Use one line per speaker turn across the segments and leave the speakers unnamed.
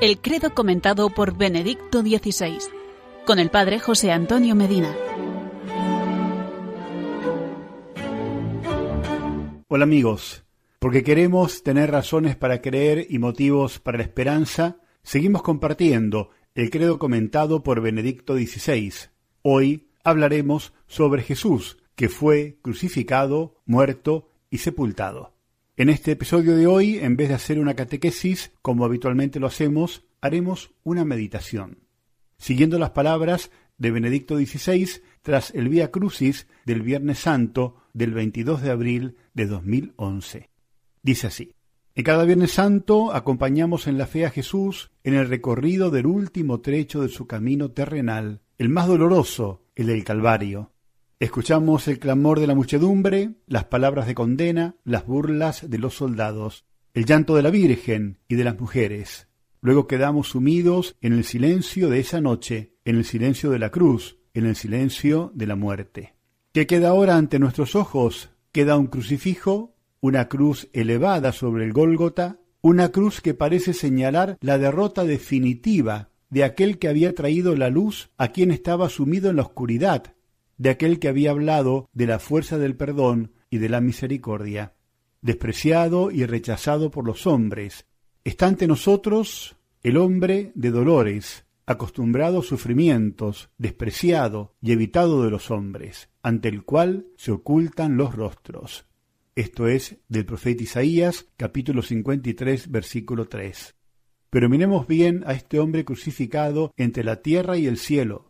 El credo comentado por Benedicto XVI, con el Padre José Antonio Medina.
Hola amigos, porque queremos tener razones para creer y motivos para la esperanza, seguimos compartiendo el credo comentado por Benedicto XVI. Hoy hablaremos sobre Jesús, que fue crucificado, muerto y sepultado. En este episodio de hoy, en vez de hacer una catequesis, como habitualmente lo hacemos, haremos una meditación. Siguiendo las palabras de Benedicto XVI tras el Vía Crucis del Viernes Santo del 22 de abril de 2011. Dice así. En cada Viernes Santo acompañamos en la fe a Jesús en el recorrido del último trecho de su camino terrenal, el más doloroso, el del Calvario. Escuchamos el clamor de la muchedumbre, las palabras de condena, las burlas de los soldados, el llanto de la Virgen y de las mujeres. Luego quedamos sumidos en el silencio de esa noche, en el silencio de la cruz, en el silencio de la muerte. ¿Qué queda ahora ante nuestros ojos? Queda un crucifijo, una cruz elevada sobre el Gólgota, una cruz que parece señalar la derrota definitiva de aquel que había traído la luz a quien estaba sumido en la oscuridad, de aquel que había hablado de la fuerza del perdón y de la misericordia. Despreciado y rechazado por los hombres, está ante nosotros el hombre de dolores, acostumbrado a sufrimientos, despreciado y evitado de los hombres, ante el cual se ocultan los rostros. Esto es del profeta Isaías, capítulo 53, versículo 3. Pero miremos bien a este hombre crucificado entre la tierra y el cielo,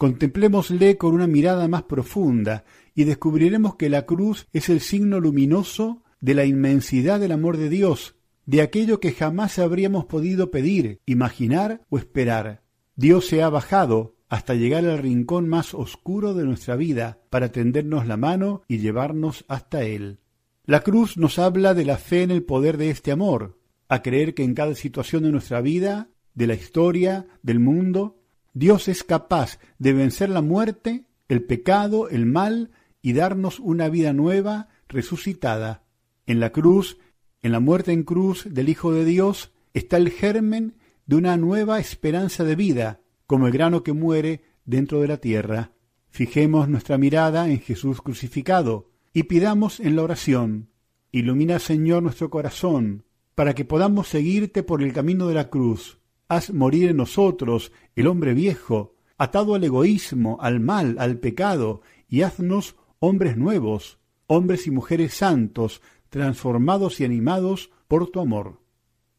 Contemplémosle con una mirada más profunda y descubriremos que la cruz es el signo luminoso de la inmensidad del amor de Dios, de aquello que jamás habríamos podido pedir, imaginar o esperar. Dios se ha bajado hasta llegar al rincón más oscuro de nuestra vida para tendernos la mano y llevarnos hasta Él. La cruz nos habla de la fe en el poder de este amor, a creer que en cada situación de nuestra vida, de la historia, del mundo, Dios es capaz de vencer la muerte, el pecado, el mal y darnos una vida nueva, resucitada. En la cruz, en la muerte en cruz del Hijo de Dios, está el germen de una nueva esperanza de vida, como el grano que muere dentro de la tierra. Fijemos nuestra mirada en Jesús crucificado y pidamos en la oración, Ilumina Señor nuestro corazón, para que podamos seguirte por el camino de la cruz Haz morir en nosotros el hombre viejo, atado al egoísmo, al mal, al pecado, y haznos hombres nuevos, hombres y mujeres santos, transformados y animados por tu amor.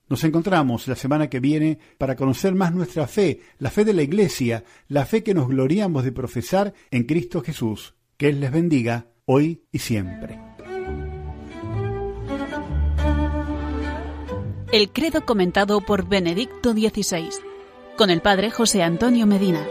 Nos encontramos la semana que viene para conocer más nuestra fe, la fe de la Iglesia, la fe que nos gloriamos de profesar en Cristo Jesús. Que Él les bendiga hoy y siempre.
El credo comentado por Benedicto XVI, con el Padre José Antonio Medina.